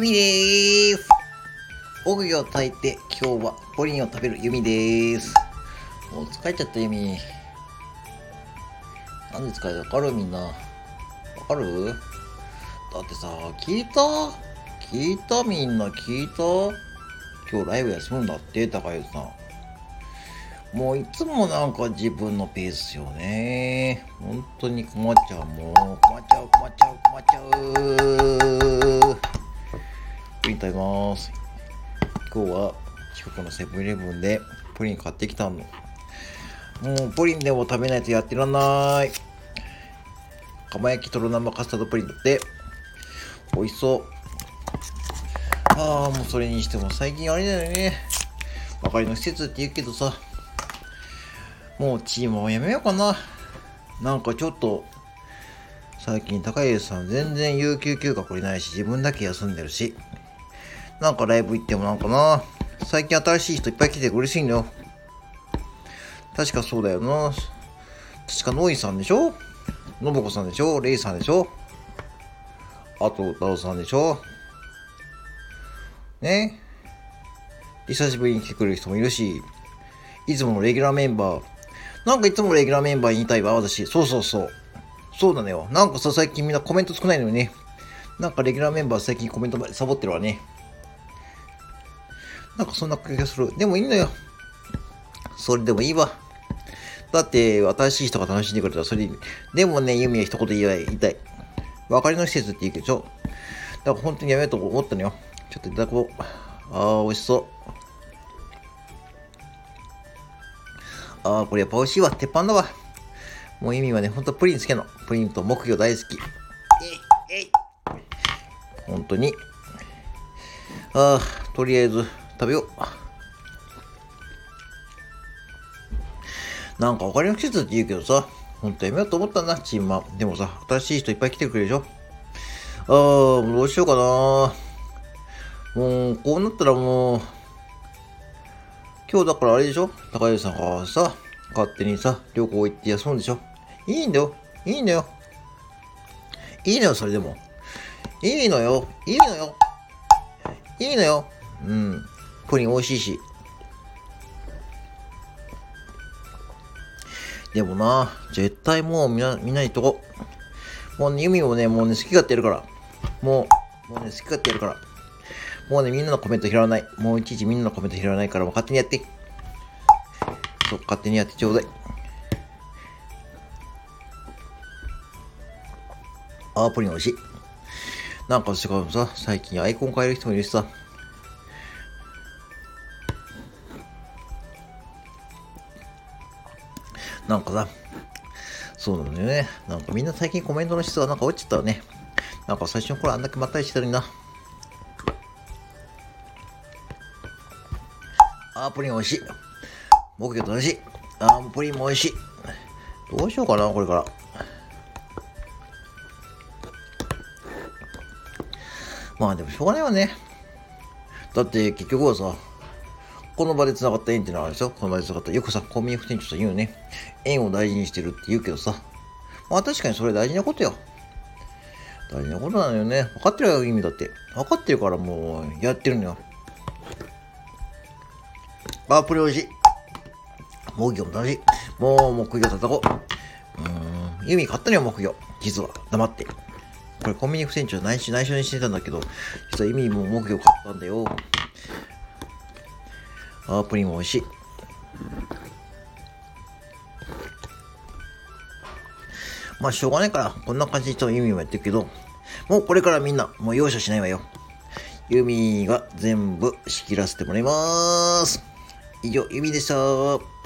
ゆみでーす。おぐを炊いて、今日はプリンを食べるゆみでーす。もう疲れちゃったゆみ。なんで疲れた？わかるみんな。わかる？だってさ、聞いた？聞いたみんな聞いた？今日ライブ休むんだって、高橋さん。もういつもなんか自分のペースよね。本当に困っちゃう。もう困っちゃう、困っちゃう、困っちゃう。食べます。今日は近くのセブンイレブンでプリン買ってきたの。もうプリンでも食べないとやってらんない。釜焼きとろ生カスタードプリンって美味しそう。ああ、もうそれにしても最近あれだよね。ばかりの施設って言うけどさ。もうチームはやめようかな。なんかちょっと、最近高家さん全然有給休暇これないし、自分だけ休んでるし。なんかライブ行ってもなんかな。最近新しい人いっぱい来て嬉しいんだよ。確かそうだよな。確かノイさんでしょ？信子さんでしょ？レイさんでしょ？あと、ダオさんでしょ？ね？久しぶりに来てくれる人もいるし、いつものレギュラーメンバー、なんかいつもレギュラーメンバーに言いたいわ、私。そうそうそう。そうなのよ。なんかさ、最近みんなコメント少ないのよね。なんかレギュラーメンバー最近コメントサボってるわね。なんかそんな気がする。でもいいのよ。それでもいいわ。だって、新しい人が楽しんでくれたらそれでいい。でもね、ユミは一言言いたい。別れの施設って言うけど、だから本当にやめようと思ったのよ。ちょっといただこう。ああ、美味しそう。ああ、これやっぱ美味しいわ。鉄板だわ。もう意味はね、ほんとプリン好きの。プリンと木魚大好き。えい、えい。本当に。ああ、とりあえず食べよう。なんかお金の季節って言うけどさ、ほんとやめようと思ったんだ、チームは。でもさ、新しい人いっぱい来てくれるでしょ。ああ、どうしようかな。もう、こうなったらもう、今日だからあれでしょ高橋さんがさ、勝手にさ、旅行行って休むんでしょいいんだよ。いいんだよ。いいのよ、それでも。いいのよ。いいのよ。いいのよ。うん。プリン美味しいし。でもな、絶対もう見な見ないとこ。もうね、ユミもね、もうね、好き勝手やるから。もう、もうね、好き勝手やるから。もうね、みんなのコメント拾わない。もういちいちみんなのコメント拾わないから、もう勝手にやって。そう、勝手にやってちょうだい。あー、プリン美味しい。なんかしかもさ、最近アイコン変える人もいるしさ。なんかさ、そうなのね。なんかみんな最近コメントの質はなんか落ちてたわね。なんか最初の頃あんだけまったりしてたのにな。あー、プリン美味しい。木魚と美味しい。あー、プリンも美味しい。どうしようかな、これから。まあでもしょうがないわね。だって結局はさ、この場で繋がった縁ってのはあるでしょ？この場で繋がった。よくさ、コンビニ副店長と言うね。縁を大事にしてるって言うけどさ。まあ確かにそれ大事なことよ。大事なことなのよね。分かってるよ、意味だって。分かってるからもうやってるのよ。あ、プリ美味しい。木魚も楽しい。もう木魚叩こう。うん。ユミ買ったのよ、木魚。実は。黙って。これコンビニ副店長内緒内緒にしてたんだけど、実はユミも木魚買ったんだよ。あー、プリンも美味しい。まあ、しょうがないから、こんな感じとユミもやってるけど、もうこれからみんな、もう容赦しないわよ。ユミが全部仕切らせてもらいます。以上、ユミでした。